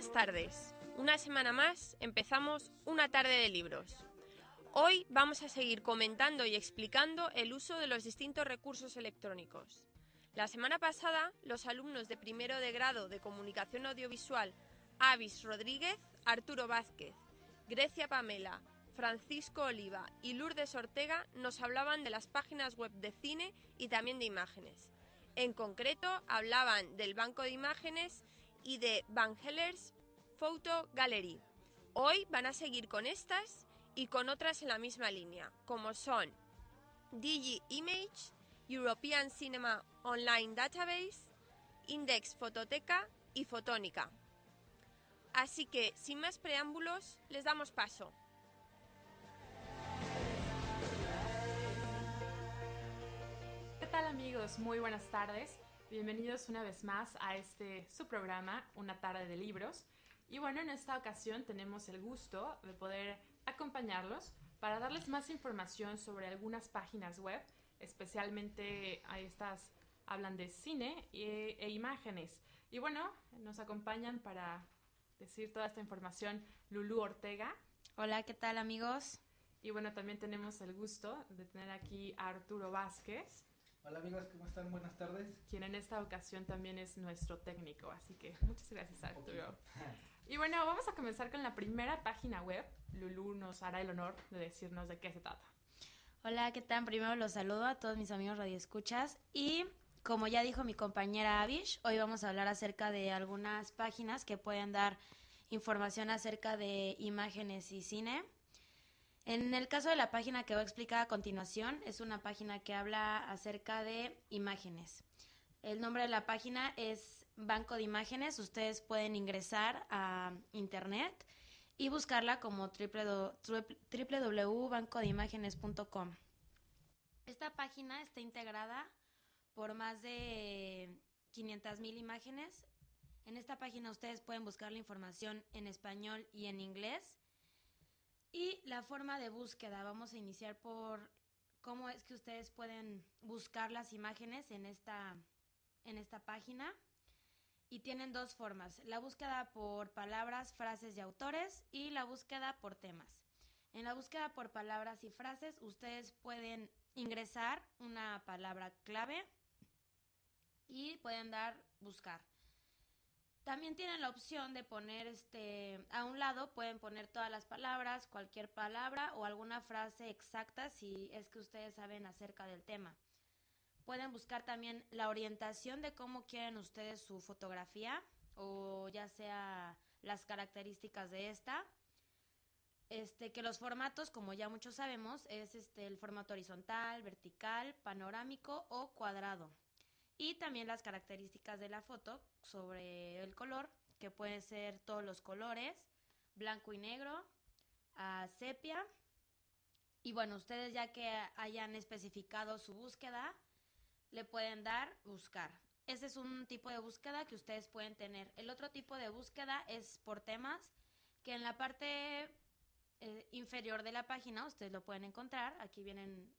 Buenas tardes. Una semana más empezamos una tarde de libros. Hoy vamos a seguir comentando y explicando el uso de los distintos recursos electrónicos. La semana pasada, los alumnos de primero de grado de comunicación audiovisual Avis Rodríguez, Arturo Vázquez, Grecia Pamela, Francisco Oliva y Lourdes Ortega nos hablaban de las páginas web de cine y también de imágenes. En concreto, hablaban del banco de imágenes y de Van Hellers Photo Gallery. Hoy van a seguir con estas y con otras en la misma línea, como son Digi Image, European Cinema Online Database, Index Fototeca y Fotónica. Así que, sin más preámbulos, les damos paso. ¿Qué tal amigos? Muy buenas tardes. Bienvenidos una vez más a este su programa, Una tarde de libros. Y bueno, en esta ocasión tenemos el gusto de poder acompañarlos para darles más información sobre algunas páginas web, especialmente a estas hablan de cine e, e imágenes. Y bueno, nos acompañan para decir toda esta información Lulu Ortega. Hola, ¿qué tal amigos? Y bueno, también tenemos el gusto de tener aquí a Arturo Vázquez, Hola amigos, ¿cómo están? Buenas tardes. quien en esta ocasión también es nuestro técnico. Así que muchas gracias, Arturo. Y bueno, vamos a comenzar con la primera página web. Lulu nos hará el honor de decirnos de qué se trata. Hola, ¿qué tal? Primero los saludo a todos mis amigos radioescuchas y como ya dijo mi compañera Avish, hoy vamos a hablar acerca de algunas páginas que pueden dar información acerca de imágenes y cine. En el caso de la página que voy a explicar a continuación, es una página que habla acerca de imágenes. El nombre de la página es Banco de Imágenes. Ustedes pueden ingresar a internet y buscarla como www.bancodeimágenes.com. Esta página está integrada por más de 500.000 imágenes. En esta página ustedes pueden buscar la información en español y en inglés. Y la forma de búsqueda, vamos a iniciar por cómo es que ustedes pueden buscar las imágenes en esta, en esta página. Y tienen dos formas, la búsqueda por palabras, frases y autores y la búsqueda por temas. En la búsqueda por palabras y frases, ustedes pueden ingresar una palabra clave y pueden dar buscar. También tienen la opción de poner este a un lado pueden poner todas las palabras, cualquier palabra o alguna frase exacta si es que ustedes saben acerca del tema. Pueden buscar también la orientación de cómo quieren ustedes su fotografía o ya sea las características de esta. Este que los formatos, como ya muchos sabemos, es este el formato horizontal, vertical, panorámico o cuadrado y también las características de la foto sobre el color, que pueden ser todos los colores, blanco y negro, a sepia. Y bueno, ustedes ya que hayan especificado su búsqueda, le pueden dar buscar. Ese es un tipo de búsqueda que ustedes pueden tener. El otro tipo de búsqueda es por temas, que en la parte eh, inferior de la página ustedes lo pueden encontrar. Aquí vienen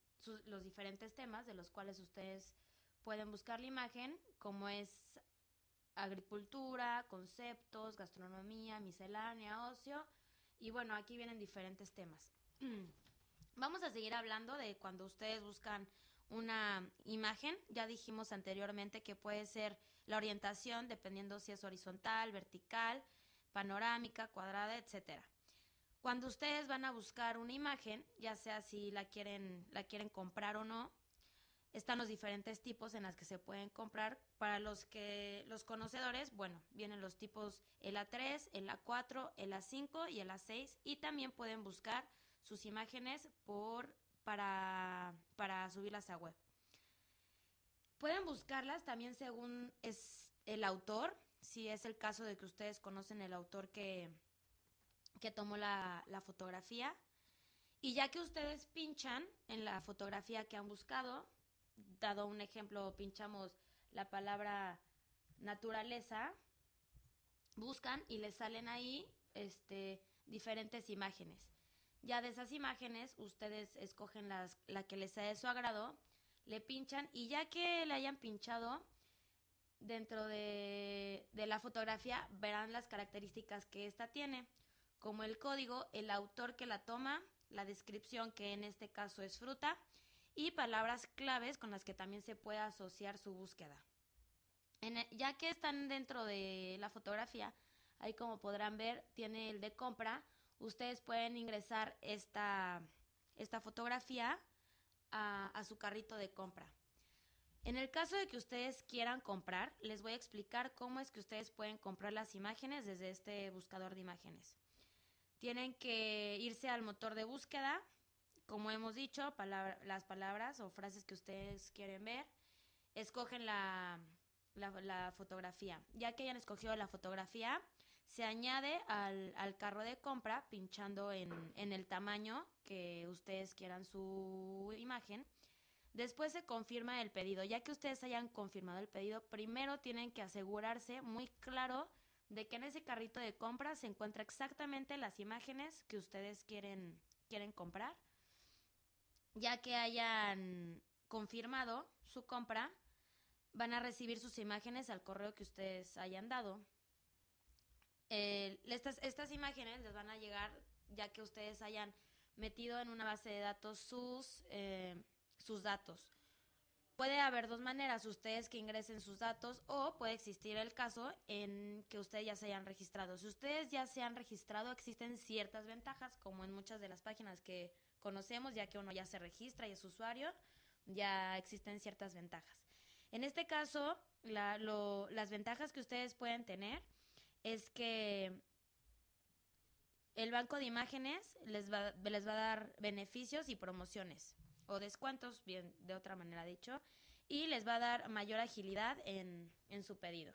los diferentes temas de los cuales ustedes pueden buscar la imagen, como es agricultura, conceptos, gastronomía, miscelánea, ocio. Y bueno, aquí vienen diferentes temas. Vamos a seguir hablando de cuando ustedes buscan una imagen. Ya dijimos anteriormente que puede ser la orientación dependiendo si es horizontal, vertical, panorámica, cuadrada, etcétera. Cuando ustedes van a buscar una imagen, ya sea si la quieren, la quieren comprar o no, están los diferentes tipos en las que se pueden comprar. Para los que los conocedores, bueno, vienen los tipos el A3, el A4, el A5 y el A6 y también pueden buscar sus imágenes por para, para subirlas a web. Pueden buscarlas también según es el autor, si es el caso de que ustedes conocen el autor que, que tomó la, la fotografía. Y ya que ustedes pinchan en la fotografía que han buscado, dado un ejemplo, pinchamos la palabra naturaleza, buscan y les salen ahí este, diferentes imágenes. Ya de esas imágenes, ustedes escogen las, la que les sea de su agrado, le pinchan y ya que le hayan pinchado, dentro de, de la fotografía verán las características que ésta tiene, como el código, el autor que la toma, la descripción que en este caso es fruta, y palabras claves con las que también se puede asociar su búsqueda. E- ya que están dentro de la fotografía, ahí como podrán ver, tiene el de compra. Ustedes pueden ingresar esta, esta fotografía a su carrito de compra. En el caso de que ustedes quieran comprar, les voy a explicar cómo es que ustedes pueden comprar las imágenes desde este buscador de imágenes. Tienen que irse al motor de búsqueda, como hemos dicho, las palabras o frases que ustedes quieren ver, escogen la, fotografía. Ya que hayan escogido la fotografía, se añade al, al carro de compra pinchando en, en el tamaño que ustedes quieran su imagen. Después se confirma el pedido. Ya que ustedes hayan confirmado el pedido, primero tienen que asegurarse muy claro de que en ese carrito de compra se encuentra exactamente las imágenes que ustedes quieren, quieren comprar. Ya que hayan confirmado su compra, van a recibir sus imágenes al correo que ustedes hayan dado. Estas, estas imágenes les van a llegar ya que ustedes hayan metido en una base de datos sus, eh, sus datos. Puede haber dos maneras, ustedes que ingresen sus datos o puede existir el caso en que ustedes ya se hayan registrado. Si ustedes ya se han registrado, existen ciertas ventajas, como en muchas de las páginas que conocemos, ya que uno ya se registra y es usuario, ya existen ciertas ventajas. En este caso, las ventajas que ustedes pueden tener es que el banco de imágenes les va, les va a dar beneficios y promociones o descuentos, bien de otra manera dicho, y les va a dar mayor agilidad en, en su pedido.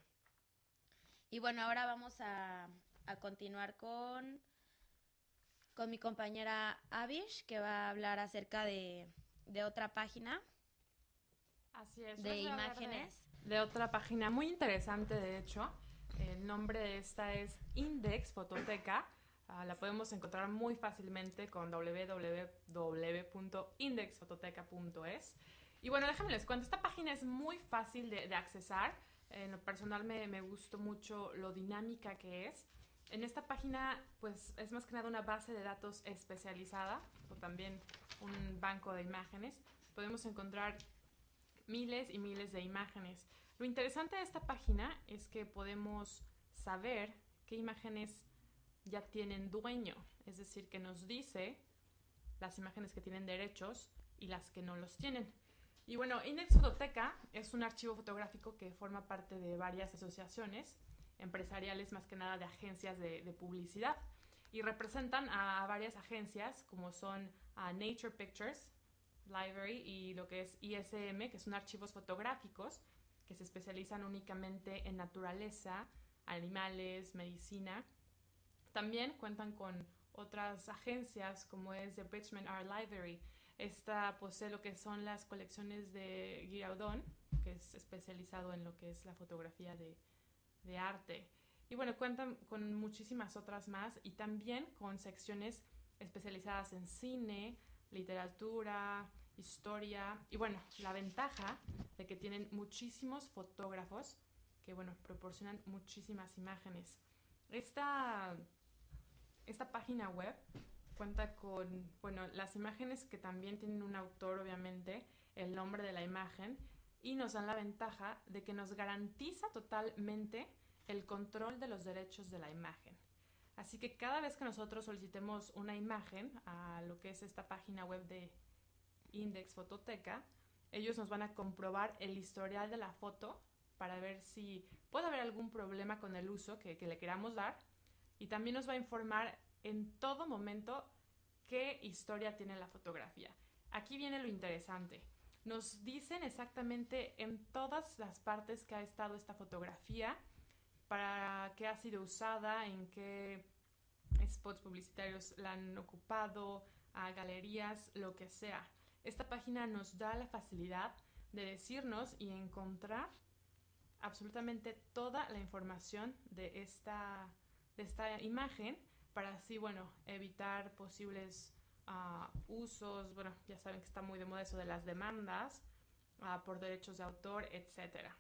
Y bueno, ahora vamos a, a continuar con, con mi compañera Avish, que va a hablar acerca de, de otra página Así es. de imágenes. De, otra página muy interesante, de hecho. El nombre de esta es Index Fototeca. Ah, la podemos encontrar muy fácilmente con www.indexfototeca.es. Y bueno, déjenme les cuento, esta página es muy fácil de, de accesar. En lo personal me, me gustó mucho lo dinámica que es. En esta página, pues es más que nada una base de datos especializada o también un banco de imágenes. Podemos encontrar miles y miles de imágenes. Lo interesante de esta página es que podemos saber qué imágenes ya tienen dueño, es decir, que nos dice las imágenes que tienen derechos y las que no los tienen. Y bueno, Index Fototeca es un archivo fotográfico que forma parte de varias asociaciones empresariales, más que nada de agencias de, de publicidad, y representan a varias agencias como son a Nature Pictures, Library y lo que es ISM, que son archivos fotográficos que se especializan únicamente en naturaleza, animales, medicina. También cuentan con otras agencias como es The Bridgman Art Library. Esta posee lo que son las colecciones de Giraudon, que es especializado en lo que es la fotografía de, de arte. Y bueno, cuentan con muchísimas otras más y también con secciones especializadas en cine, literatura, historia y bueno, la ventaja de que tienen muchísimos fotógrafos que bueno, proporcionan muchísimas imágenes. Esta, esta página web cuenta con, bueno, las imágenes que también tienen un autor, obviamente, el nombre de la imagen, y nos dan la ventaja de que nos garantiza totalmente el control de los derechos de la imagen. Así que cada vez que nosotros solicitemos una imagen a lo que es esta página web de Index Fototeca, ellos nos van a comprobar el historial de la foto para ver si puede haber algún problema con el uso que, que le queramos dar y también nos va a informar en todo momento qué historia tiene la fotografía. Aquí viene lo interesante. Nos dicen exactamente en todas las partes que ha estado esta fotografía, para qué ha sido usada, en qué spots publicitarios la han ocupado, a galerías, lo que sea. Esta página nos da la facilidad de decirnos y encontrar absolutamente toda la información de esta, de esta imagen para así, bueno, evitar posibles uh, usos, bueno, ya saben que está muy de moda eso de las demandas uh, por derechos de autor, etcétera.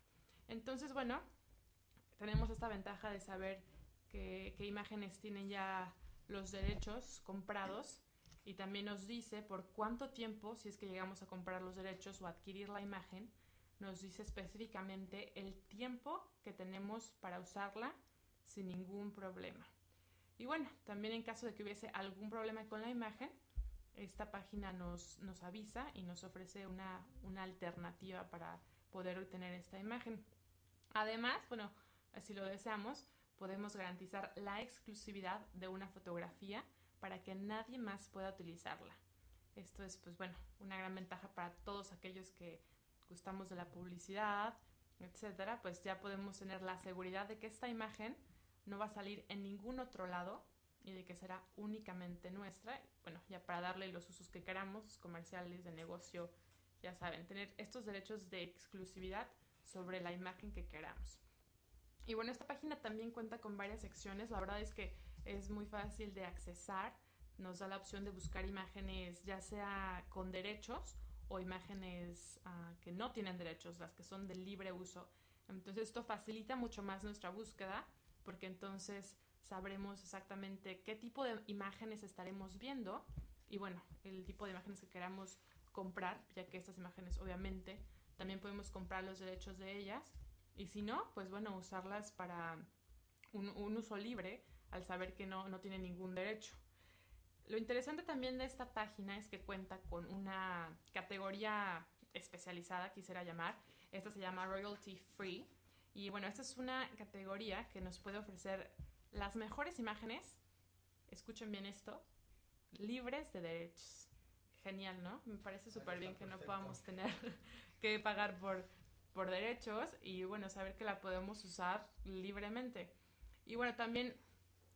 Entonces, bueno, tenemos esta ventaja de saber qué, qué imágenes tienen ya los derechos comprados y también nos dice por cuánto tiempo, si es que llegamos a comprar los derechos o adquirir la imagen, nos dice específicamente el tiempo que tenemos para usarla sin ningún problema. Y bueno, también en caso de que hubiese algún problema con la imagen, esta página nos, nos avisa y nos ofrece una, una alternativa para poder obtener esta imagen. Además, bueno, si lo deseamos, podemos garantizar la exclusividad de una fotografía para que nadie más pueda utilizarla. Esto es, pues bueno, una gran ventaja para todos aquellos que gustamos de la publicidad, etcétera, pues ya podemos tener la seguridad de que esta imagen no va a salir en ningún otro lado y de que será únicamente nuestra. Bueno, ya para darle los usos que queramos, comerciales, de negocio, ya saben, tener estos derechos de exclusividad sobre la imagen que queramos. Y bueno, esta página también cuenta con varias secciones. La verdad es que es muy fácil de accesar. Nos da la opción de buscar imágenes ya sea con derechos o imágenes uh, que no tienen derechos, las que son de libre uso. Entonces esto facilita mucho más nuestra búsqueda porque entonces sabremos exactamente qué tipo de imágenes estaremos viendo y bueno, el tipo de imágenes que queramos comprar, ya que estas imágenes obviamente también podemos comprar los derechos de ellas y si no, pues bueno, usarlas para un, uso libre al saber que no, no tiene ningún derecho. Lo interesante también de esta página es que cuenta con una categoría especializada, quisiera llamar. Esta se llama Royalty Free. Y bueno, esta es una categoría que nos puede ofrecer las mejores imágenes, escuchen bien esto, libres de derechos. Genial, ¿no? Me parece súper bien que no podamos tener que pagar por, por derechos y bueno, saber que la podemos usar libremente. Y bueno, también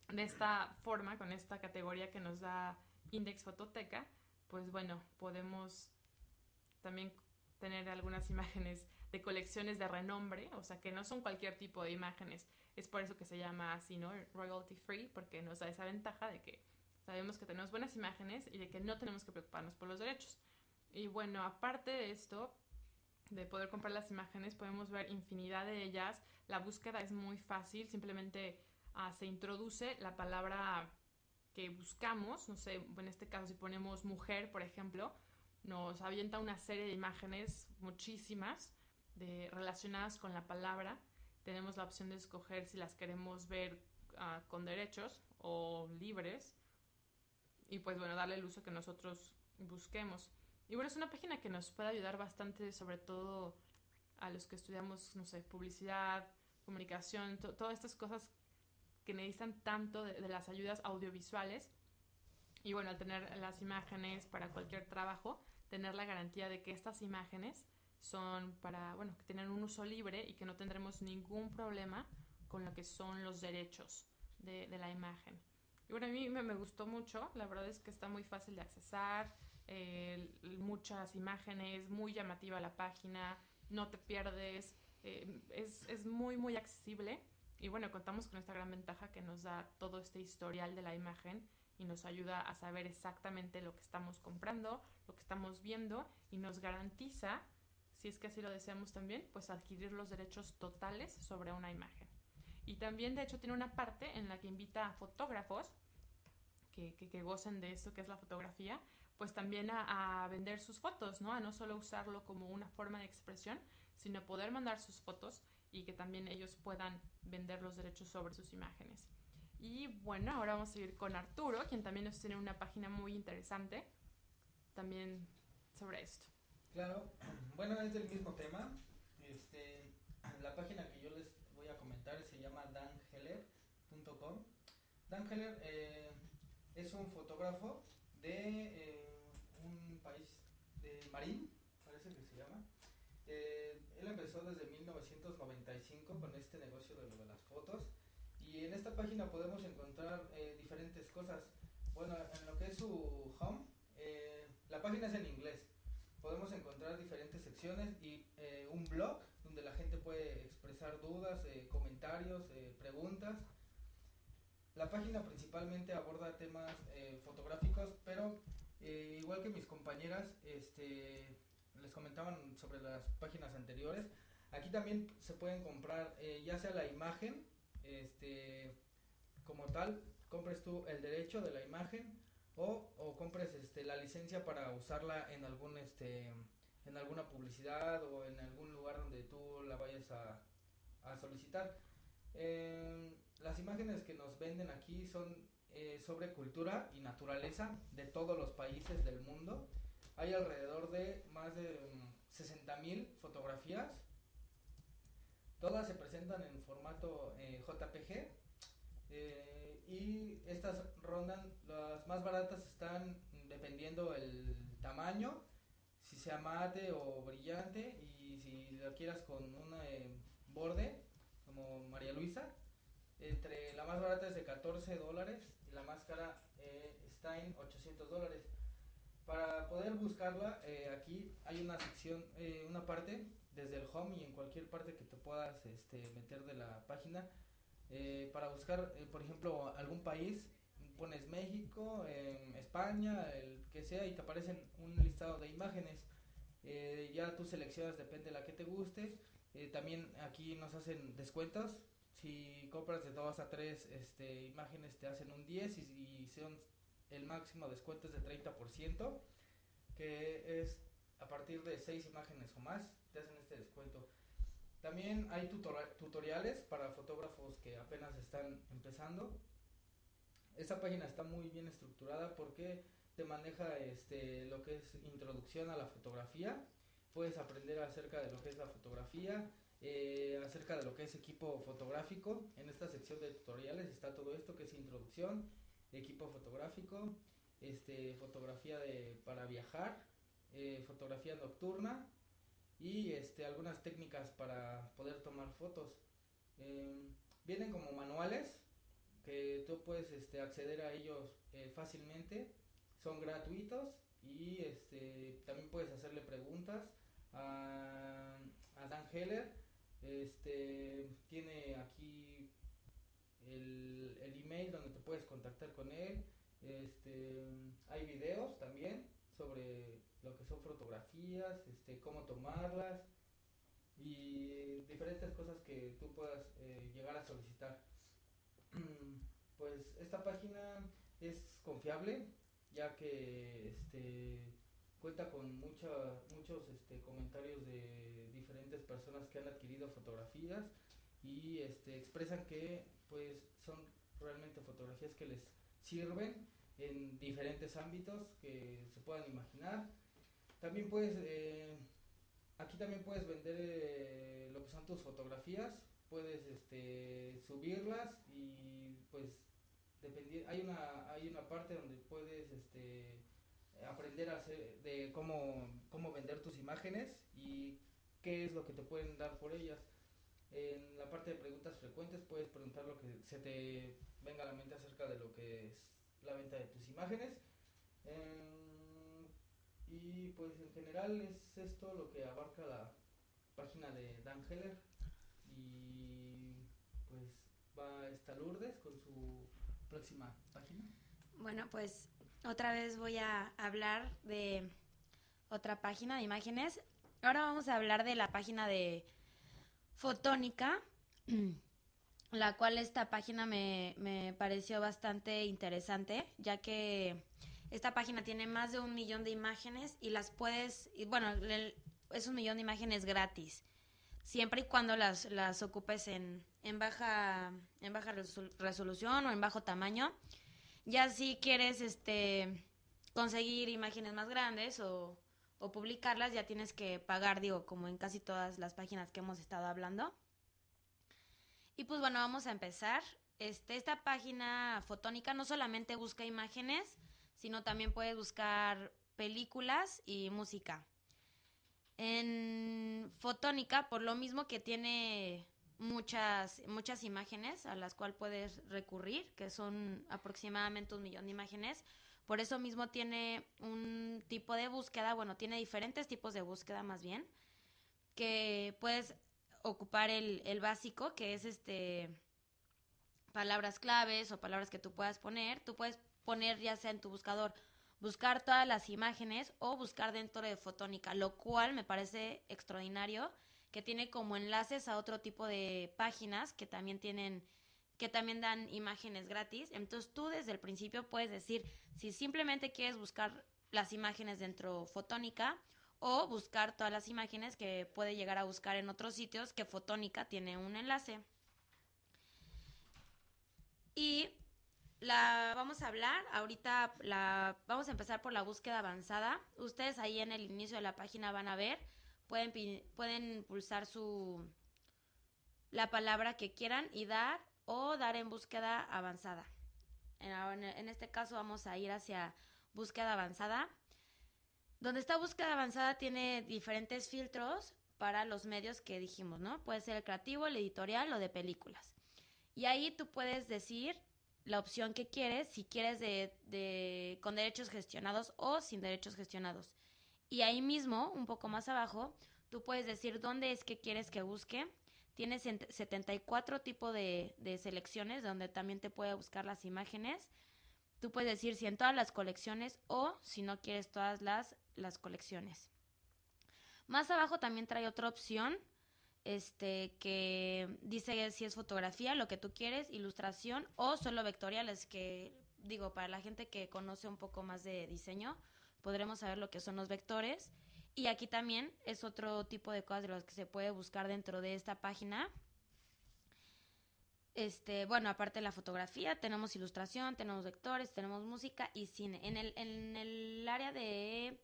de esta forma, con esta categoría que nos da Index Fototeca, pues bueno, podemos también tener algunas imágenes de colecciones de renombre, o sea que no son cualquier tipo de imágenes. Es por eso que se llama así, ¿no? Royalty free, porque nos da esa ventaja de que sabemos que tenemos buenas imágenes y de que no tenemos que preocuparnos por los derechos. Y bueno, aparte de esto, de poder comprar las imágenes, podemos ver infinidad de ellas. La búsqueda es muy fácil, simplemente uh, se introduce la palabra que buscamos, no sé, en este caso si ponemos mujer, por ejemplo, nos avienta una serie de imágenes, muchísimas, de, relacionadas con la palabra. Tenemos la opción de escoger si las queremos ver uh, con derechos o libres. Y pues bueno, darle el uso que nosotros busquemos. Y bueno, es una página que nos puede ayudar bastante, sobre todo a los que estudiamos, no sé, publicidad, comunicación, todas estas cosas que necesitan tanto de, de, las ayudas audiovisuales. Y bueno, al tener las imágenes para cualquier trabajo, tener la garantía de que estas imágenes son para, bueno, que tienen un uso libre y que no tendremos ningún problema con lo que son los derechos de, de la imagen. Y bueno, a mí me, me, gustó mucho, la verdad es que está muy fácil de accesar, eh, muchas imágenes, muy llamativa la página, no te pierdes, eh, es, es muy, muy accesible. Y bueno, contamos con esta gran ventaja que nos da todo este historial de la imagen y nos ayuda a saber exactamente lo que estamos comprando, lo que estamos viendo y nos garantiza si es que así lo deseamos también, pues adquirir los derechos totales sobre una imagen. Y también, de hecho, tiene una parte en la que invita a fotógrafos que, que, que gocen de esto que es la fotografía, pues también a, a, vender sus fotos, ¿no? A no solo usarlo como una forma de expresión, sino poder mandar sus fotos y que también ellos puedan vender los derechos sobre sus imágenes. Y bueno, ahora vamos a seguir con Arturo, quien también nos tiene una página muy interesante también sobre esto. Claro, bueno, es del mismo tema. Este, la página que yo les voy a comentar se llama danheller.com. Dan Heller eh, es un fotógrafo de eh, un país de Marín, parece que se llama. Eh, él empezó desde 1995 con este negocio de lo de las fotos y en esta página podemos encontrar diferentes cosas. Bueno, en lo que es su home, la página es en inglés. Podemos encontrar diferentes secciones y eh, un blog donde la gente puede expresar dudas, eh, comentarios, eh, preguntas. La página principalmente aborda temas eh, fotográficos, pero eh, igual que mis compañeras, este, les comentaban sobre las páginas anteriores, aquí también se pueden comprar eh, ya sea la imagen, este, como tal, compres tú el derecho de la imagen o, compres este, la licencia para usarla en algún este, en alguna publicidad o en algún lugar donde tú la vayas a, solicitar. Eh, las imágenes que nos venden aquí son eh, sobre cultura y naturaleza de todos los países del mundo. Hay alrededor de más de mm, 60.000 fotografías. Todas se presentan en formato eh, JPG. Eh, y estas rondan, las más baratas están dependiendo el tamaño, si sea mate o brillante y si lo quieras con un eh, borde como María Luisa, entre la más barata es de 14 dólares y la más cara eh, está en 800 dólares. Para poder buscarla, eh, aquí hay una sección, eh, una parte desde el home y en cualquier parte que te puedas este, meter de la página. Eh, para buscar, eh, por ejemplo, algún país, pones México, em, España, el que sea, y te aparecen un listado de imágenes. Eh, ya tú seleccionas, depende de la que te guste. También aquí nos hacen descuentos. Si compras de 2 a 3 este, imágenes te hacen un 10 y, y son el máximo descuento es de 30%, que es a partir de 6 imágenes o más, te hacen este descuento. También hay tutoriales para fotógrafos que apenas están empezando. Esta página está muy bien estructurada porque te maneja este, lo que es introducción a la fotografía. Puedes aprender acerca de lo que es la fotografía, eh, acerca de lo que es equipo fotográfico. En esta sección de tutoriales está todo esto que es introducción, equipo fotográfico, este, fotografía de, para viajar, eh, fotografía nocturna y este, algunas técnicas para poder tomar fotos. Eh, vienen como manuales que tú puedes este, acceder a ellos eh, fácilmente, son gratuitos y este, también puedes hacerle preguntas a, a Dan Heller. Este, tiene aquí el, el email donde te puedes contactar con él. Este, hay videos también sobre lo que son fotografías, este, cómo tomarlas y diferentes cosas que tú puedas eh, llegar a solicitar. Pues esta página es confiable ya que este cuenta con mucha, muchos este, comentarios de diferentes personas que han adquirido fotografías y este, expresan que pues son realmente fotografías que les sirven en diferentes ámbitos que se puedan imaginar. También puedes, eh, aquí también puedes vender eh, lo que son tus fotografías, puedes este, subirlas y pues dependiendo, hay una, hay una parte donde puedes este, aprender a hacer, de cómo, cómo vender tus imágenes y qué es lo que te pueden dar por ellas. En la parte de preguntas frecuentes puedes preguntar lo que se te venga a la mente acerca de lo que es la venta de tus imágenes. Em, y pues en general es esto lo que abarca la página de Dan Heller. Y pues va esta Lourdes con su próxima página. Bueno, pues otra vez voy a hablar de otra página de imágenes. Ahora vamos a hablar de la página de Fotónica, la cual esta página me, me pareció bastante interesante, ya que esta página tiene más de un millón de imágenes y las puedes, bueno, es un millón de imágenes gratis. siempre y cuando las, las ocupes en, en baja, en baja resol- resolución o en bajo tamaño. Ya si quieres este, conseguir imágenes más grandes o, o publicarlas, ya tienes que pagar, digo, como en casi todas las páginas que hemos estado hablando. Y pues bueno, vamos a empezar. Este, esta página fotónica no solamente busca imágenes, sino también puedes buscar películas y música. En Fotónica, por lo mismo que tiene muchas, muchas imágenes a las cuales puedes recurrir, que son aproximadamente un millón de imágenes, por eso mismo tiene un tipo de búsqueda, bueno, tiene diferentes tipos de búsqueda más bien, que puedes ocupar el, el básico, que es este palabras claves o palabras que tú puedas poner. Tú puedes poner ya sea en tu buscador buscar todas las imágenes o buscar dentro de Fotónica, lo cual me parece extraordinario, que tiene como enlaces a otro tipo de páginas que también tienen que también dan imágenes gratis. Entonces tú desde el principio puedes decir si simplemente quieres buscar las imágenes dentro Fotónica o buscar todas las imágenes que puede llegar a buscar en otros sitios que Fotónica tiene un enlace. Y la vamos a hablar, ahorita la vamos a empezar por la búsqueda avanzada. Ustedes ahí en el inicio de la página van a ver, pueden pueden pulsar su la palabra que quieran y dar o dar en búsqueda avanzada. En- en este caso vamos a ir hacia búsqueda avanzada. Donde está búsqueda avanzada tiene diferentes filtros para los medios que dijimos, ¿no? Puede ser el creativo, el editorial o de películas. Y ahí tú puedes decir la opción que quieres, si quieres de, de- con derechos gestionados o sin derechos gestionados. Y ahí mismo, un poco más abajo, tú puedes decir dónde es que quieres que busque. Tienes ent- 74 tipos de, de selecciones donde también te puede buscar las imágenes. Tú puedes decir si en todas las colecciones o si no quieres todas las, las colecciones. Más abajo también trae otra opción este que dice si es fotografía, lo que tú quieres, ilustración o solo vectoriales, que digo, para la gente que conoce un poco más de diseño, podremos saber lo que son los vectores. Y aquí también es otro tipo de cosas de las que se puede buscar dentro de esta página. Este, bueno, aparte de la fotografía, tenemos ilustración, tenemos vectores, tenemos música y cine. En el, en el área de,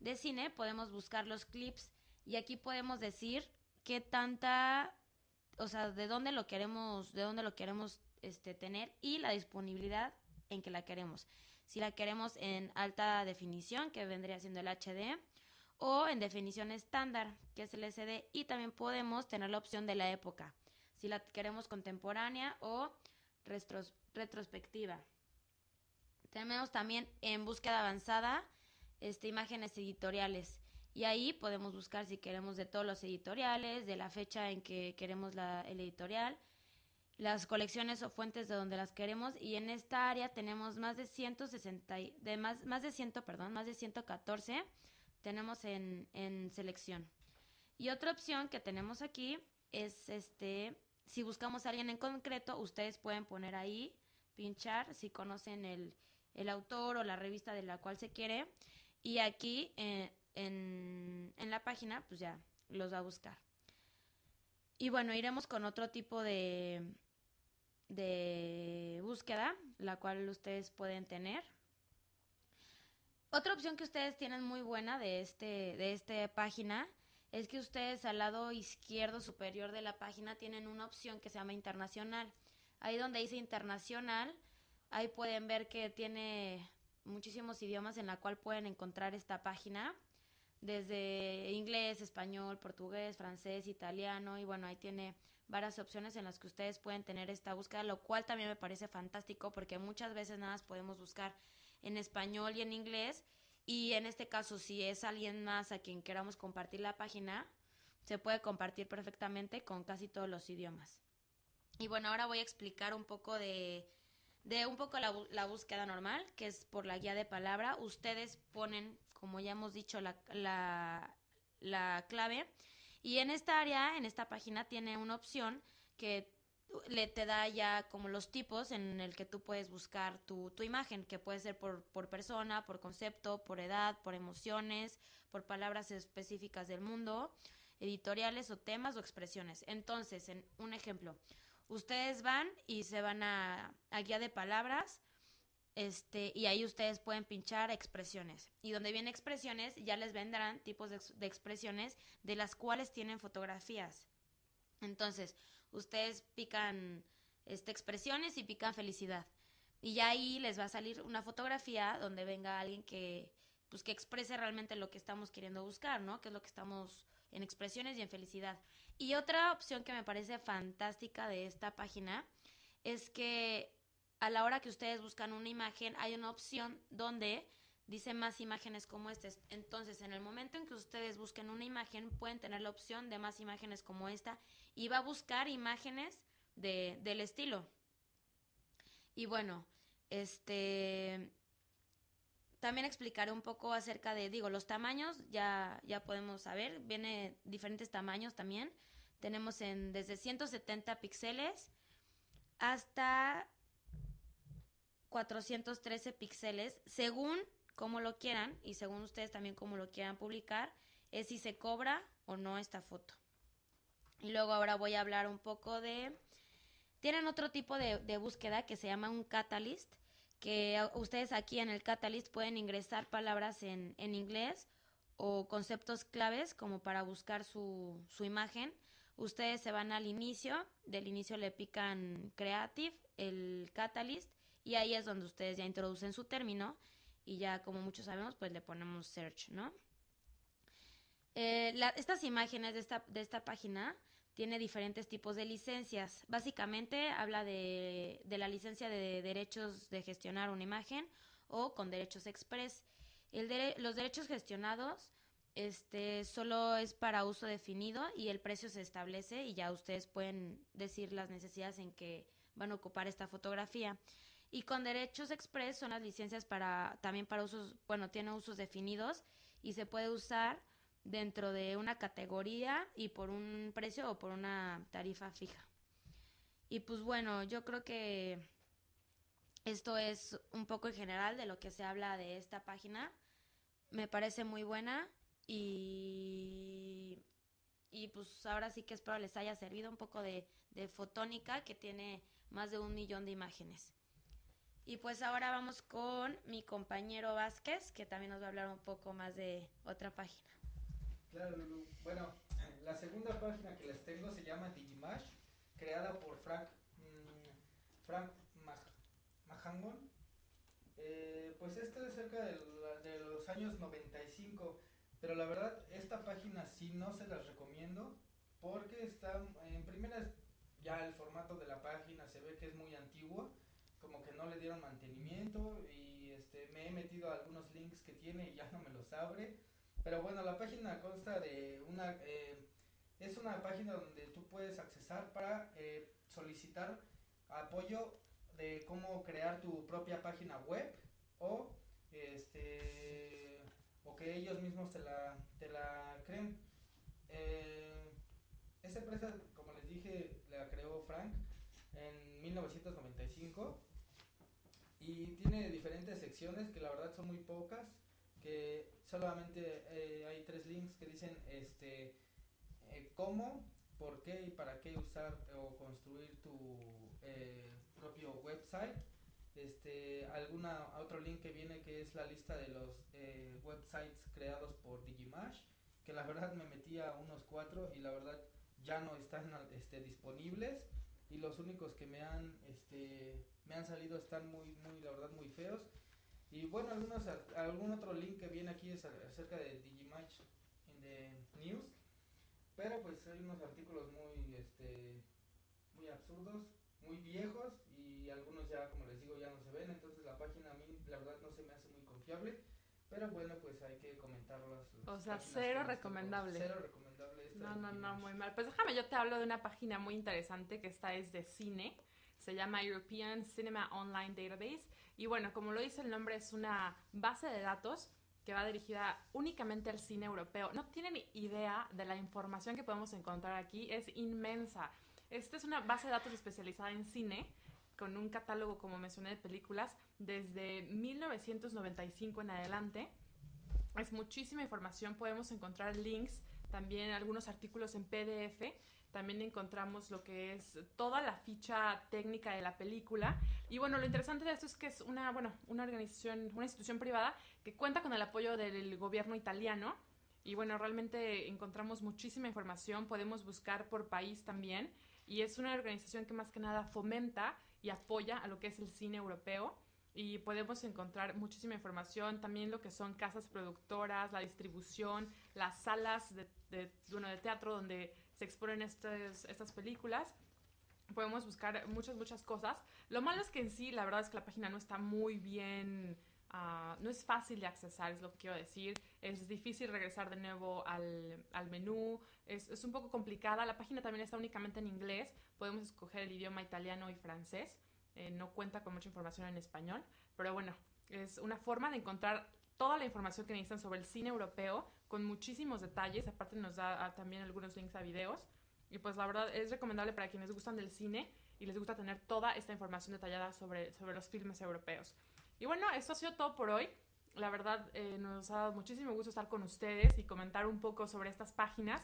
de cine podemos buscar los clips y aquí podemos decir qué tanta, o sea, de dónde lo queremos, de dónde lo queremos este, tener y la disponibilidad en que la queremos. Si la queremos en alta definición, que vendría siendo el HD, o en definición estándar, que es el SD, y también podemos tener la opción de la época, si la queremos contemporánea o retros- retrospectiva. Tenemos también en búsqueda avanzada este, imágenes editoriales. Y ahí podemos buscar si queremos de todos los editoriales, de la fecha en que queremos el editorial, las colecciones o fuentes de donde las queremos. Y en esta área tenemos más de 160, y- de más, más de 100, perdón, más de 114 tenemos en, en selección. Y otra opción que tenemos aquí es este, si buscamos a alguien en concreto, ustedes pueden poner ahí, pinchar, si conocen el, el autor o la revista de la cual se quiere. Y aquí eh, en, la página, pues ya los va a buscar. Y bueno, iremos con otro tipo de, de búsqueda, la cual ustedes pueden tener. Otra opción que ustedes tienen muy buena de este de esta página es que ustedes al lado izquierdo superior de la página tienen una opción que se llama internacional. Ahí donde dice internacional, ahí pueden ver que tiene muchísimos idiomas en la cual pueden encontrar esta página, desde inglés, español, portugués, francés, italiano, y bueno, ahí tiene varias opciones en las que ustedes pueden tener esta búsqueda, lo cual también me parece fantástico porque muchas veces nada más podemos buscar en español y en inglés, y en este caso si es alguien más a quien queramos compartir la página, se puede compartir perfectamente con casi todos los idiomas. Y bueno, ahora voy a explicar un poco de, de un poco la, la búsqueda normal, que es por la guía de palabra. Ustedes ponen, como ya hemos dicho, la, la, la clave. Y en esta área, en esta página, tiene una opción que le te da ya como los tipos en el que tú puedes buscar tu, tu imagen, que puede ser por, por persona, por concepto, por edad, por emociones, por palabras específicas del mundo, editoriales o temas o expresiones. Entonces, en un ejemplo, ustedes van y se van a, a guía de palabras, este, y ahí ustedes pueden pinchar expresiones. Y donde vienen expresiones, ya les vendrán tipos de, de expresiones de las cuales tienen fotografías. Entonces, ustedes pican este, expresiones y pican felicidad. Y ya ahí les va a salir una fotografía donde venga alguien que, pues, que exprese realmente lo que estamos queriendo buscar, ¿no? Que es lo que estamos en expresiones y en felicidad. Y otra opción que me parece fantástica de esta página es que a la hora que ustedes buscan una imagen hay una opción donde dice más imágenes como esta. Entonces, en el momento en que ustedes busquen una imagen, pueden tener la opción de más imágenes como esta y va a buscar imágenes de, del estilo. Y bueno, este también explicaré un poco acerca de, digo, los tamaños, ya, ya podemos saber, viene diferentes tamaños también. Tenemos en desde 170 píxeles hasta 413 píxeles, según como lo quieran y según ustedes también como lo quieran publicar, es si se cobra o no esta foto. Y luego ahora voy a hablar un poco de... Tienen otro tipo de, de búsqueda que se llama un catalyst, que ustedes aquí en el catalyst pueden ingresar palabras en, en inglés o conceptos claves como para buscar su, su imagen. Ustedes se van al inicio, del inicio le pican Creative, el Catalyst, y ahí es donde ustedes ya introducen su término y ya como muchos sabemos, pues le ponemos Search, ¿no? Eh, la- estas imágenes de esta, de esta página tiene diferentes tipos de licencias. Básicamente habla de, de la licencia de derechos de gestionar una imagen o con derechos express. El dere- los derechos gestionados este solo es para uso definido y el precio se establece y ya ustedes pueden decir las necesidades en que van a ocupar esta fotografía. Y con derechos express son las licencias para también para usos, bueno, tiene usos definidos y se puede usar dentro de una categoría y por un precio o por una tarifa fija. Y pues bueno, yo creo que esto es un poco en general de lo que se habla de esta página. Me parece muy buena y, y pues ahora sí que espero les haya servido un poco de, de fotónica que tiene más de un millón de imágenes. Y pues ahora vamos con mi compañero Vázquez, que también nos va a hablar un poco más de otra página. Bueno, la segunda página que les tengo se llama Digimash, creada por Frank, mm, Frank Mahangon. Eh, pues esto es cerca de, los años 95, pero la verdad esta página sí no se las recomiendo porque está, en primeras ya el formato de la página se ve que es muy antiguo, como que no le dieron mantenimiento y este me he metido a algunos links que tiene y ya no me los abre. Pero bueno, la página consta de una... eh, es una página donde tú puedes accesar para eh, solicitar apoyo de cómo crear tu propia página web o este o que ellos mismos te la, te la creen. Eh, esta empresa, como les dije, la creó Frank en 1995 y tiene diferentes secciones que la verdad son muy pocas que solamente eh, hay tres links que dicen este eh, cómo, por qué y para qué usar o construir tu eh, propio website. Este, alguna otro link que viene que es la lista de los eh, websites creados por Digimash, que la verdad me metí a unos cuatro y la verdad ya no están este, disponibles y los únicos que me han este me han salido están muy muy la verdad muy feos y bueno, algunos, algún otro link que viene aquí es acerca de Digimatch in the News. Pero pues hay unos artículos muy, este, muy absurdos, muy viejos y algunos ya, como les digo, ya no se ven. Entonces la página a mí, la verdad, no se me hace muy confiable. Pero bueno, pues hay que comentarlas. O sea, cero recomendable. Cero recomendable. esta No, no, no, muy mal. Pues déjame, yo te hablo de una página muy interesante que esta es de cine. Se llama European Cinema Online Database. Y bueno, como lo dice el nombre, es una base de datos que va dirigida únicamente al cine europeo. No tienen idea de la información que podemos encontrar aquí. Es inmensa. Esta es una base de datos especializada en cine con un catálogo, como mencioné, de películas desde 1995 en adelante. Es muchísima información. Podemos encontrar links también algunos artículos en PDF. También encontramos lo que es toda la ficha técnica de la película. Y bueno, lo interesante de esto es que es una, bueno, una organización, una institución privada que cuenta con el apoyo del gobierno italiano. Y bueno, realmente encontramos muchísima información, podemos buscar por país también. Y es una organización que más que nada fomenta y apoya a lo que es el cine europeo y podemos encontrar muchísima información, también lo que son casas productoras, la distribución, las salas de, de, bueno, de teatro donde se exponen estas, estas películas. Podemos buscar muchas, muchas cosas. Lo malo es que en sí, la verdad es que la página no está muy bien, uh, no es fácil de accesar, es lo que quiero decir. Es difícil regresar de nuevo al, al menú, es, es un poco complicada. La página también está únicamente en inglés, podemos escoger el idioma italiano y francés eh, no cuenta con mucha información en español, pero bueno, es una forma de encontrar toda la información que necesitan sobre el cine europeo con muchísimos detalles, aparte nos da ah, también algunos links a videos y pues la verdad es recomendable para quienes gustan del cine y les gusta tener toda esta información detallada sobre, sobre los filmes europeos. Y bueno, esto ha sido todo por hoy. La verdad eh, nos ha dado muchísimo gusto estar con ustedes y comentar un poco sobre estas páginas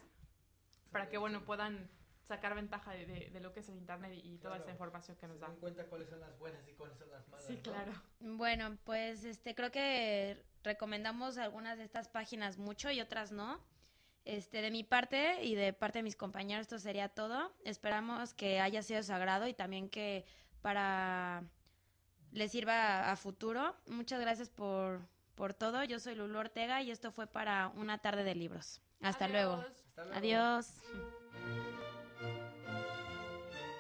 para que bueno puedan sacar ventaja de, de, de, lo que es el internet y toda Claro, esa información que nos se da. dan cuenta cuáles son las buenas y cuáles son las malas. Sí, ¿no? claro. Bueno, pues este creo que recomendamos algunas de estas páginas mucho y otras no. Este, de mi parte y de parte de mis compañeros, esto sería todo. Esperamos que haya sido de su agrado y también que para les sirva a, a futuro. Muchas gracias por, por todo. Yo soy Lulu Ortega y esto fue para una tarde de libros. Hasta luego. Adiós. Hasta luego. Adiós.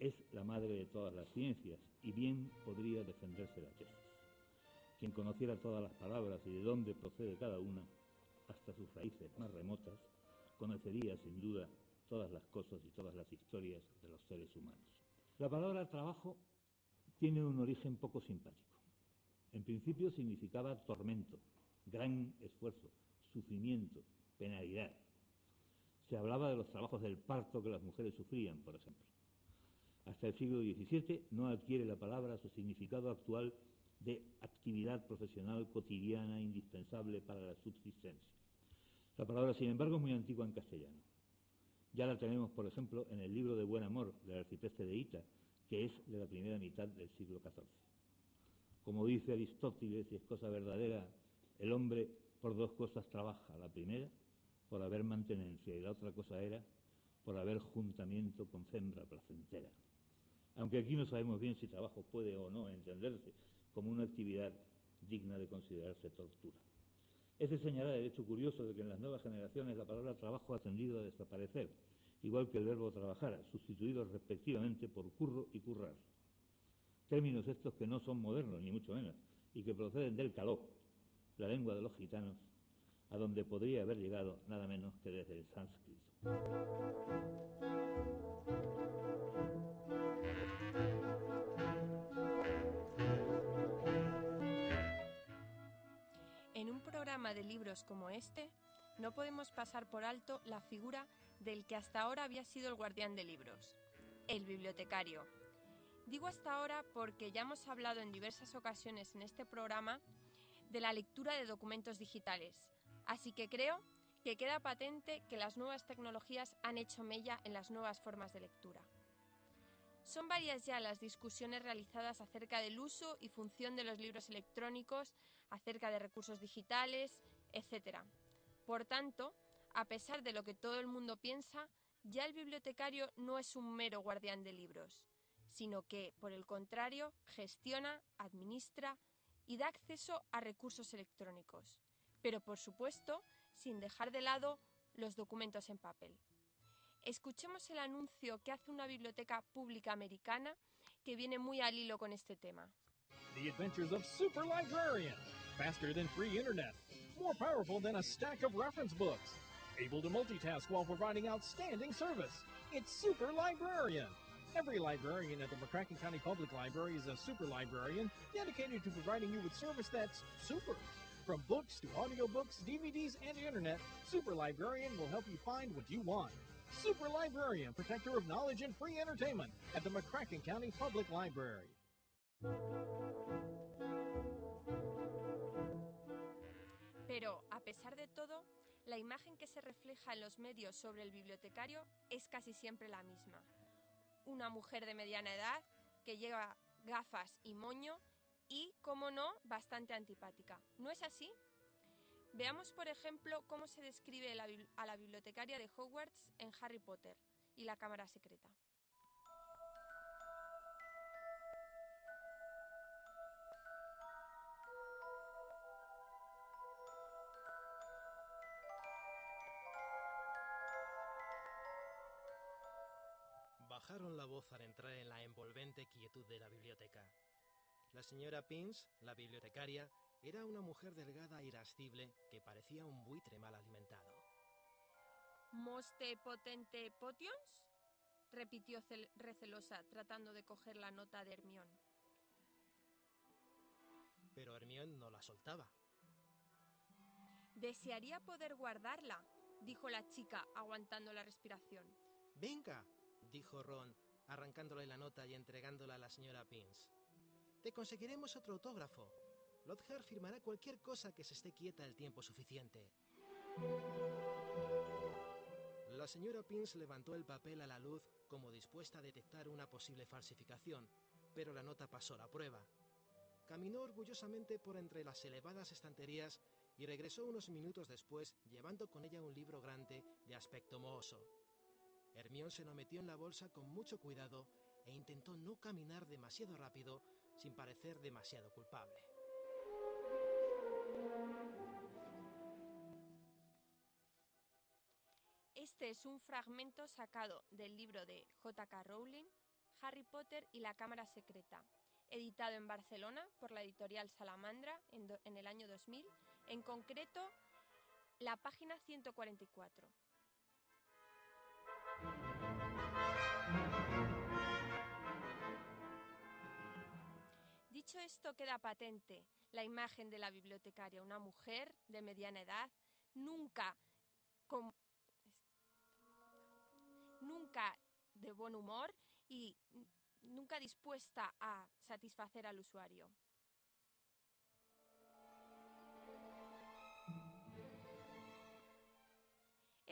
es la madre de todas las ciencias y bien podría defenderse la tesis. Quien conociera todas las palabras y de dónde procede cada una, hasta sus raíces más remotas, conocería sin duda todas las cosas y todas las historias de los seres humanos. La palabra trabajo tiene un origen poco simpático. En principio significaba tormento, gran esfuerzo, sufrimiento, penalidad. Se hablaba de los trabajos del parto que las mujeres sufrían, por ejemplo. Hasta el siglo XVII no adquiere la palabra su significado actual de actividad profesional cotidiana indispensable para la subsistencia. La palabra, sin embargo, es muy antigua en castellano. Ya la tenemos, por ejemplo, en el libro de Buen Amor del arcipreste de Ita, que es de la primera mitad del siglo XIV. Como dice Aristóteles, y es cosa verdadera, el hombre por dos cosas trabaja. La primera, por haber mantenencia, y la otra cosa era por haber juntamiento con fembra placentera. Aunque aquí no sabemos bien si trabajo puede o no entenderse como una actividad digna de considerarse tortura. Es de señalar el hecho curioso de que en las nuevas generaciones la palabra trabajo ha tendido a desaparecer, igual que el verbo trabajar, sustituidos respectivamente por curro y currar. Términos estos que no son modernos, ni mucho menos, y que proceden del caló, la lengua de los gitanos, a donde podría haber llegado nada menos que desde el sánscrito. De libros como este, no podemos pasar por alto la figura del que hasta ahora había sido el guardián de libros, el bibliotecario. Digo hasta ahora porque ya hemos hablado en diversas ocasiones en este programa de la lectura de documentos digitales, así que creo que queda patente que las nuevas tecnologías han hecho mella en las nuevas formas de lectura. Son varias ya las discusiones realizadas acerca del uso y función de los libros electrónicos, acerca de recursos digitales, etc. Por tanto, a pesar de lo que todo el mundo piensa, ya el bibliotecario no es un mero guardián de libros, sino que, por el contrario, gestiona, administra y da acceso a recursos electrónicos, pero por supuesto sin dejar de lado los documentos en papel. Escuchemos el anuncio que hace una biblioteca pública americana que viene muy al hilo con este tema. Faster than free internet. More powerful than a stack of reference books. able to multitask while providing outstanding service. It's Super Librarian. Every librarian at the McCracken County Public Library is a super librarian dedicated to providing you with service that's super. From books to audiobooks, DVDs, and internet, Super Librarian will help you find what you want. Super Librarian, protector of knowledge and free entertainment at the McCracken County Public Library. Pero, a pesar de todo, la imagen que se refleja en los medios sobre el bibliotecario es casi siempre la misma. Una mujer de mediana edad que lleva gafas y moño y, como no, bastante antipática. ¿No es así? Veamos, por ejemplo, cómo se describe a la bibliotecaria de Hogwarts en Harry Potter y la Cámara Secreta. Bajaron la voz al entrar en la envolvente quietud de la biblioteca. La señora Pins, la bibliotecaria, era una mujer delgada e irascible que parecía un buitre mal alimentado. ¿Moste potente potions? repitió cel- recelosa, tratando de coger la nota de Hermión. Pero Hermione no la soltaba. Desearía poder guardarla, dijo la chica, aguantando la respiración. Venga, dijo Ron, arrancándole la nota y entregándola a la señora Pins. Te conseguiremos otro autógrafo. Lockhart firmará cualquier cosa que se esté quieta el tiempo suficiente. La señora Pins levantó el papel a la luz como dispuesta a detectar una posible falsificación, pero la nota pasó la prueba. Caminó orgullosamente por entre las elevadas estanterías y regresó unos minutos después llevando con ella un libro grande de aspecto mohoso. Hermión se lo metió en la bolsa con mucho cuidado e intentó no caminar demasiado rápido sin parecer demasiado culpable. Este es un fragmento sacado del libro de J.K. Rowling, Harry Potter y la Cámara Secreta, editado en Barcelona por la editorial Salamandra en, en el año 2000, en concreto la página 144. Dicho esto, queda patente la imagen de la bibliotecaria, una mujer de mediana edad, nunca nunca de buen humor y nunca dispuesta a satisfacer al usuario.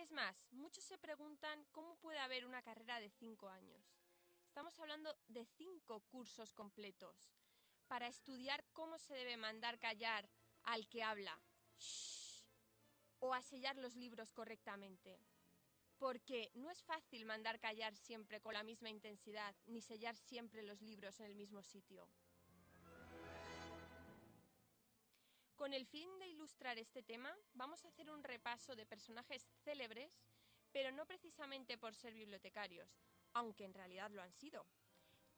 Es más, muchos se preguntan cómo puede haber una carrera de cinco años. Estamos hablando de cinco cursos completos para estudiar cómo se debe mandar callar al que habla o a sellar los libros correctamente porque no es fácil mandar callar siempre con la misma intensidad, ni sellar siempre los libros en el mismo sitio. Con el fin de ilustrar este tema, vamos a hacer un repaso de personajes célebres, pero no precisamente por ser bibliotecarios, aunque en realidad lo han sido,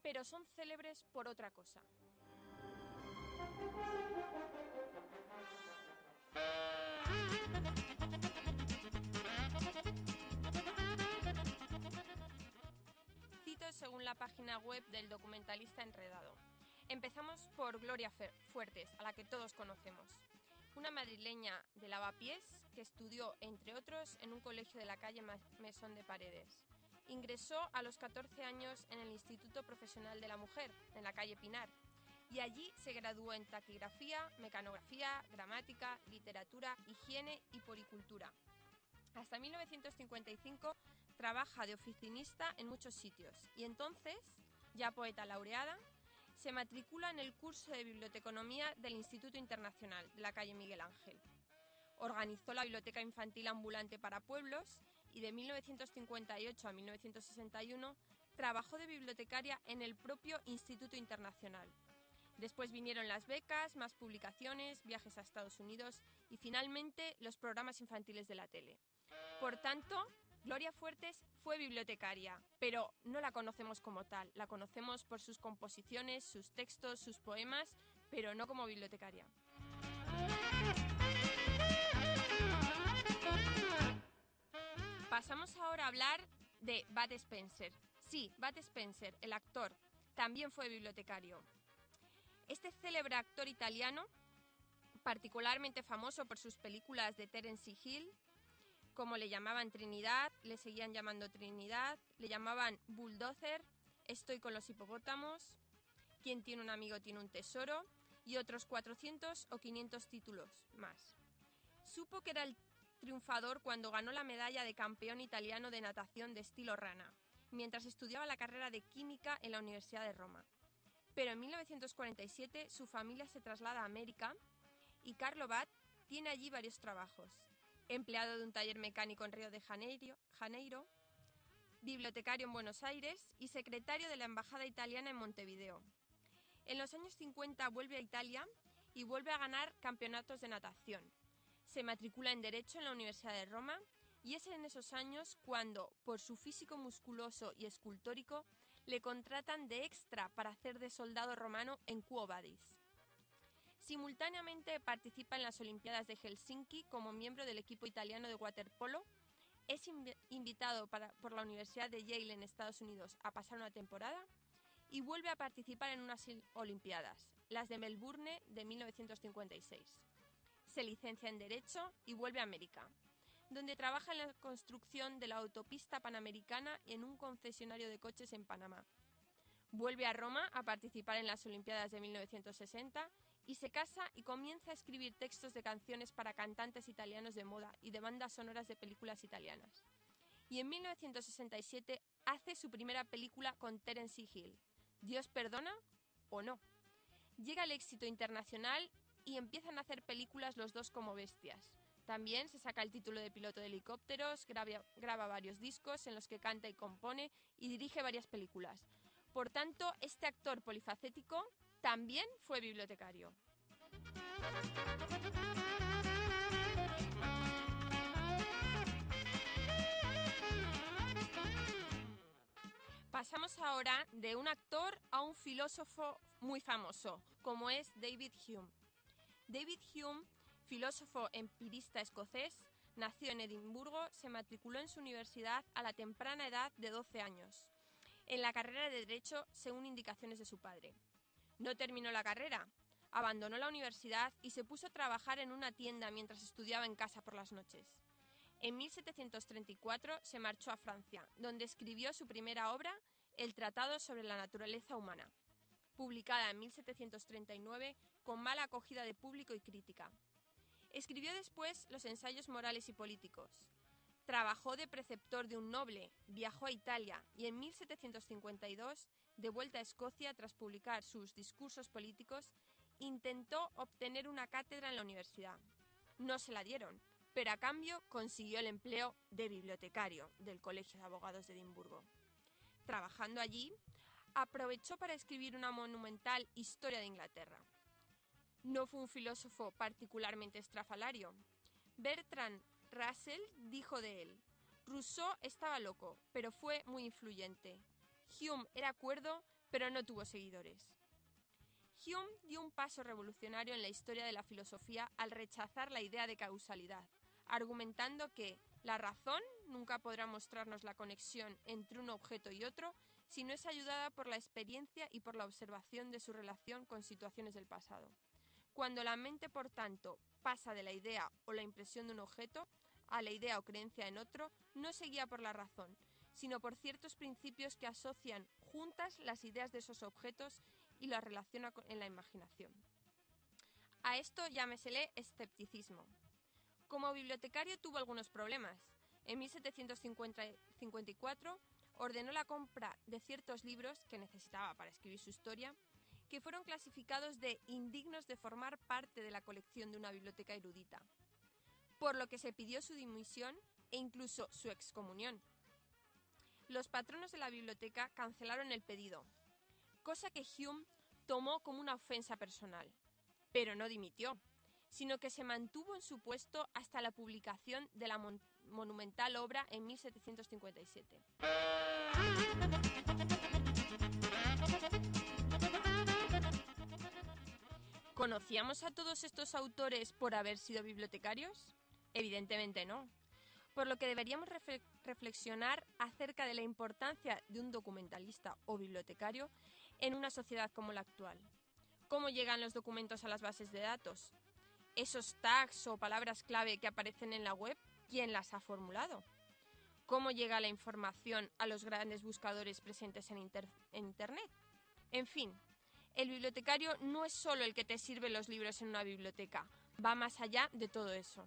pero son célebres por otra cosa. Cito según la página web del documentalista Enredado. Empezamos por Gloria Fuertes, a la que todos conocemos. Una madrileña de lavapiés que estudió, entre otros, en un colegio de la calle Mesón de Paredes. Ingresó a los 14 años en el Instituto Profesional de la Mujer, en la calle Pinar, y allí se graduó en taquigrafía, mecanografía, gramática, literatura, higiene y poricultura. Hasta 1955 trabaja de oficinista en muchos sitios y entonces, ya poeta laureada, se matricula en el curso de biblioteconomía del Instituto Internacional de la calle Miguel Ángel. Organizó la Biblioteca Infantil Ambulante para Pueblos y de 1958 a 1961 trabajó de bibliotecaria en el propio Instituto Internacional. Después vinieron las becas, más publicaciones, viajes a Estados Unidos y finalmente los programas infantiles de la tele. Por tanto, Gloria Fuertes fue bibliotecaria, pero no la conocemos como tal. La conocemos por sus composiciones, sus textos, sus poemas, pero no como bibliotecaria. Pasamos ahora a hablar de Bud Spencer. Sí, Bud Spencer, el actor, también fue bibliotecario. Este célebre actor italiano, particularmente famoso por sus películas de Terence Hill, como le llamaban Trinidad, le seguían llamando Trinidad, le llamaban Bulldozer, Estoy con los hipopótamos, Quien tiene un amigo tiene un tesoro y otros 400 o 500 títulos más. Supo que era el triunfador cuando ganó la medalla de campeón italiano de natación de estilo rana, mientras estudiaba la carrera de química en la Universidad de Roma. Pero en 1947 su familia se traslada a América y Carlo Bat tiene allí varios trabajos. Empleado de un taller mecánico en Río de Janeiro, bibliotecario en Buenos Aires y secretario de la Embajada Italiana en Montevideo. En los años 50 vuelve a Italia y vuelve a ganar campeonatos de natación. Se matricula en Derecho en la Universidad de Roma y es en esos años cuando, por su físico musculoso y escultórico, le contratan de extra para hacer de soldado romano en Quo Vadis. Simultáneamente participa en las Olimpiadas de Helsinki como miembro del equipo italiano de waterpolo. Es invi- invitado por la Universidad de Yale en Estados Unidos a pasar una temporada y vuelve a participar en unas Olimpiadas, las de Melbourne de 1956. Se licencia en Derecho y vuelve a América, donde trabaja en la construcción de la autopista panamericana en un concesionario de coches en Panamá. Vuelve a Roma a participar en las Olimpiadas de 1960 y se casa y comienza a escribir textos de canciones para cantantes italianos de moda y de bandas sonoras de películas italianas. Y en 1967 hace su primera película con Terence Hill, Dios perdona o no. Llega el éxito internacional y empiezan a hacer películas los dos como bestias. También se saca el título de piloto de helicópteros, graba, graba varios discos en los que canta y compone y dirige varias películas. Por tanto, este actor polifacético también fue bibliotecario. Pasamos ahora de un actor a un filósofo muy famoso, como es David Hume. David Hume, filósofo empirista escocés, nació en Edimburgo, se matriculó en su universidad a la temprana edad de 12 años, en la carrera de Derecho según indicaciones de su padre. No terminó la carrera, abandonó la universidad y se puso a trabajar en una tienda mientras estudiaba en casa por las noches. En 1734 se marchó a Francia, donde escribió su primera obra, El Tratado sobre la Naturaleza Humana, publicada en 1739 con mala acogida de público y crítica. Escribió después los ensayos morales y políticos. Trabajó de preceptor de un noble, viajó a Italia y en 1752, de vuelta a Escocia tras publicar sus discursos políticos, intentó obtener una cátedra en la universidad. No se la dieron, pero a cambio consiguió el empleo de bibliotecario del Colegio de Abogados de Edimburgo. Trabajando allí, aprovechó para escribir una monumental Historia de Inglaterra. No fue un filósofo particularmente estrafalario. Bertrand Russell dijo de él, Rousseau estaba loco, pero fue muy influyente. Hume era cuerdo, pero no tuvo seguidores. Hume dio un paso revolucionario en la historia de la filosofía al rechazar la idea de causalidad, argumentando que la razón nunca podrá mostrarnos la conexión entre un objeto y otro si no es ayudada por la experiencia y por la observación de su relación con situaciones del pasado. Cuando la mente, por tanto, pasa de la idea o la impresión de un objeto a la idea o creencia en otro, no se guía por la razón, sino por ciertos principios que asocian juntas las ideas de esos objetos y las relaciona en la imaginación. A esto llámesele escepticismo. Como bibliotecario tuvo algunos problemas. En 1754 ordenó la compra de ciertos libros que necesitaba para escribir su historia, que fueron clasificados de indignos de formar parte de la colección de una biblioteca erudita, por lo que se pidió su dimisión e incluso su excomunión. Los patronos de la biblioteca cancelaron el pedido, cosa que Hume tomó como una ofensa personal, pero no dimitió, sino que se mantuvo en su puesto hasta la publicación de la mon- monumental obra en 1757. ¿Conocíamos a todos estos autores por haber sido bibliotecarios? Evidentemente no. Por lo que deberíamos refle- reflexionar acerca de la importancia de un documentalista o bibliotecario en una sociedad como la actual. ¿Cómo llegan los documentos a las bases de datos? Esos tags o palabras clave que aparecen en la web, ¿quién las ha formulado? ¿Cómo llega la información a los grandes buscadores presentes en Internet? En fin, el bibliotecario no es solo el que te sirve los libros en una biblioteca, va más allá de todo eso.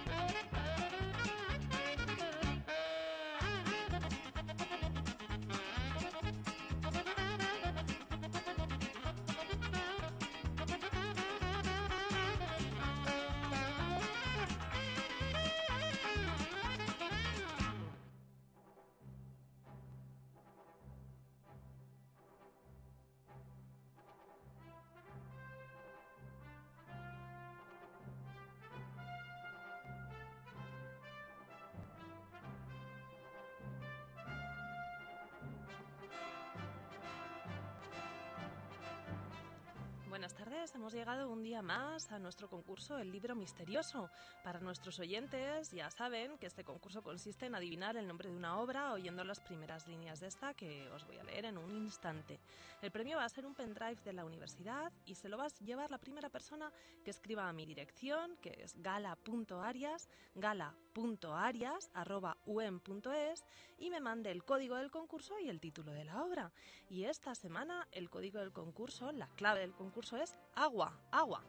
Hemos llegado un día más a nuestro concurso El libro misterioso. Para nuestros oyentes ya saben que este concurso consiste en adivinar el nombre de una obra oyendo las primeras líneas de esta que os voy a leer en un instante. El premio va a ser un pendrive de la universidad y se lo va a llevar la primera persona que escriba a mi dirección, que es gala.arias, gala.arias@um.es y me mande el código del concurso y el título de la obra. Y esta semana el código del concurso, la clave del concurso es agua, agua.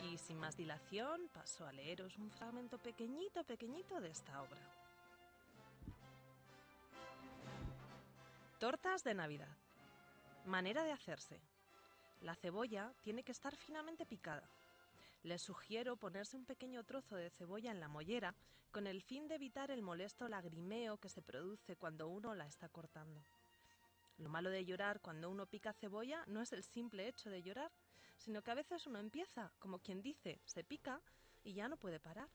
Y sin más dilación, paso a leeros un fragmento pequeñito, pequeñito de esta obra. Tortas de Navidad. Manera de hacerse. La cebolla tiene que estar finamente picada. Les sugiero ponerse un pequeño trozo de cebolla en la mollera con el fin de evitar el molesto lagrimeo que se produce cuando uno la está cortando. Lo malo de llorar cuando uno pica cebolla no es el simple hecho de llorar, sino que a veces uno empieza, como quien dice, se pica y ya no puede parar.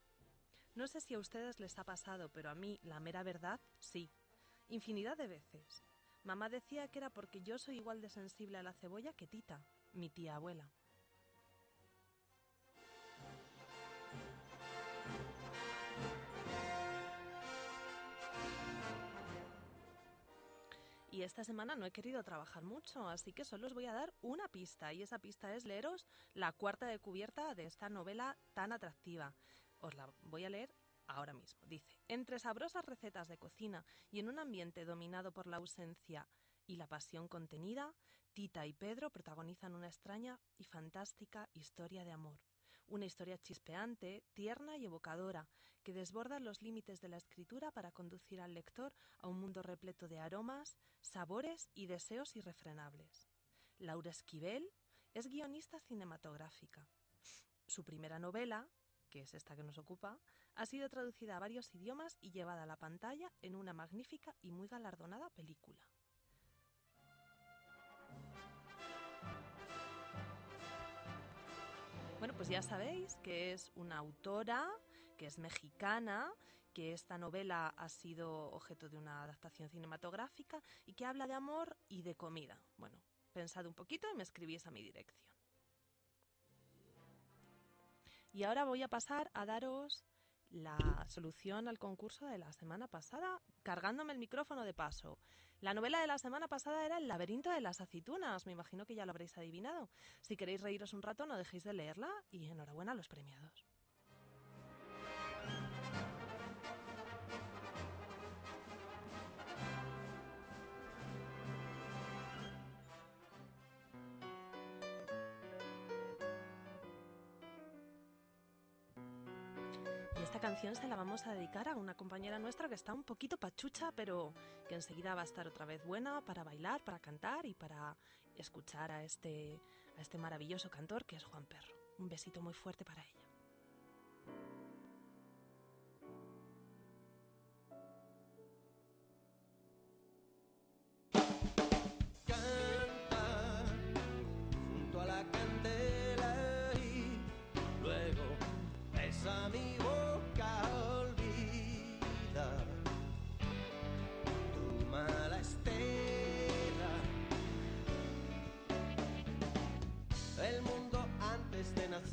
No sé si a ustedes les ha pasado, pero a mí, la mera verdad, sí. Infinidad de veces. Mamá decía que era porque yo soy igual de sensible a la cebolla que Tita, mi tía abuela. Y esta semana no he querido trabajar mucho, así que solo os voy a dar una pista, y esa pista es leeros la cuarta de cubierta de esta novela tan atractiva. Os la voy a leer ahora mismo. Dice, entre sabrosas recetas de cocina y en un ambiente dominado por la ausencia y la pasión contenida, Tita y Pedro protagonizan una extraña y fantástica historia de amor. Una historia chispeante, tierna y evocadora, que desborda los límites de la escritura para conducir al lector a un mundo repleto de aromas, sabores y deseos irrefrenables. Laura Esquivel es guionista cinematográfica. Su primera novela, que es esta que nos ocupa, ha sido traducida a varios idiomas y llevada a la pantalla en una magnífica y muy galardonada película. Bueno, pues ya sabéis que es una autora, que es mexicana, que esta novela ha sido objeto de una adaptación cinematográfica y que habla de amor y de comida. Bueno, pensad un poquito y me escribís a mi dirección. Y ahora voy a pasar a daros la solución al concurso de la semana pasada, cargándome el micrófono de paso. La novela de la semana pasada era El laberinto de las aceitunas. Me imagino que ya lo habréis adivinado. Si queréis reíros un rato, no dejéis de leerla y enhorabuena a los premiados. Se la vamos a dedicar a una compañera nuestra que está un poquito pachucha, pero que enseguida va a estar otra vez buena para bailar, para cantar y para escuchar a este, a este maravilloso cantor que es Juan Perro. Un besito muy fuerte para ella.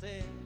¡Sí!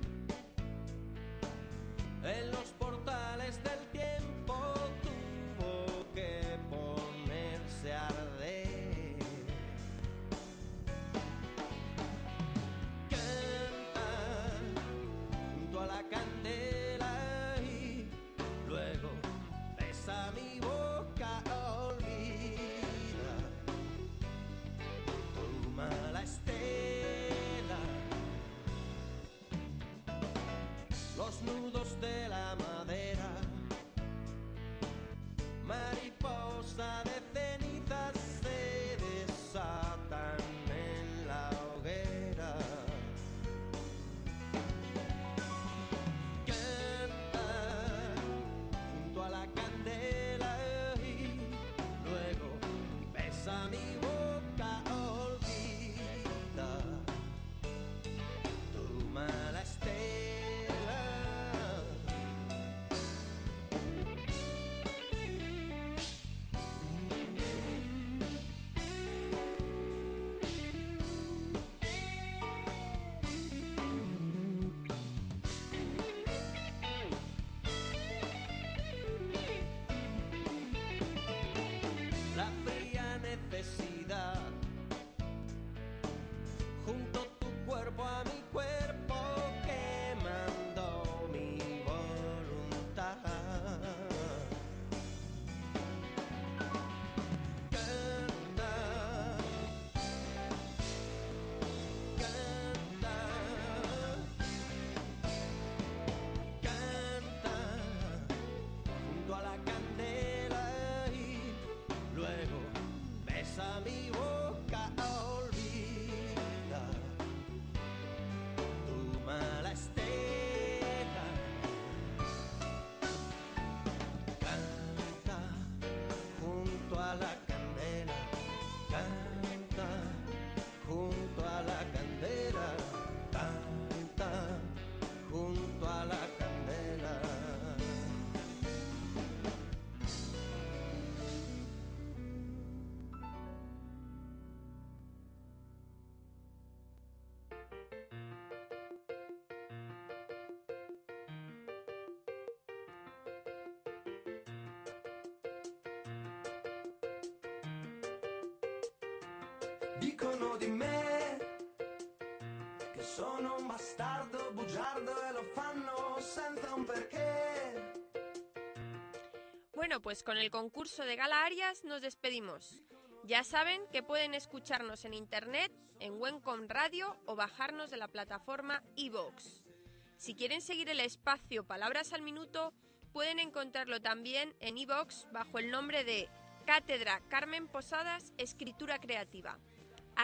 Dicono di me sono un bastardo bugiardo e lo un. Bueno, pues con el concurso de Gala Arias nos despedimos. Ya saben que pueden escucharnos en internet, en Wencom Radio o bajarnos de la plataforma iVoox. Si quieren seguir el espacio Palabras al Minuto, pueden encontrarlo también en iVoox bajo el nombre de Cátedra Carmen Posadas Escritura Creativa.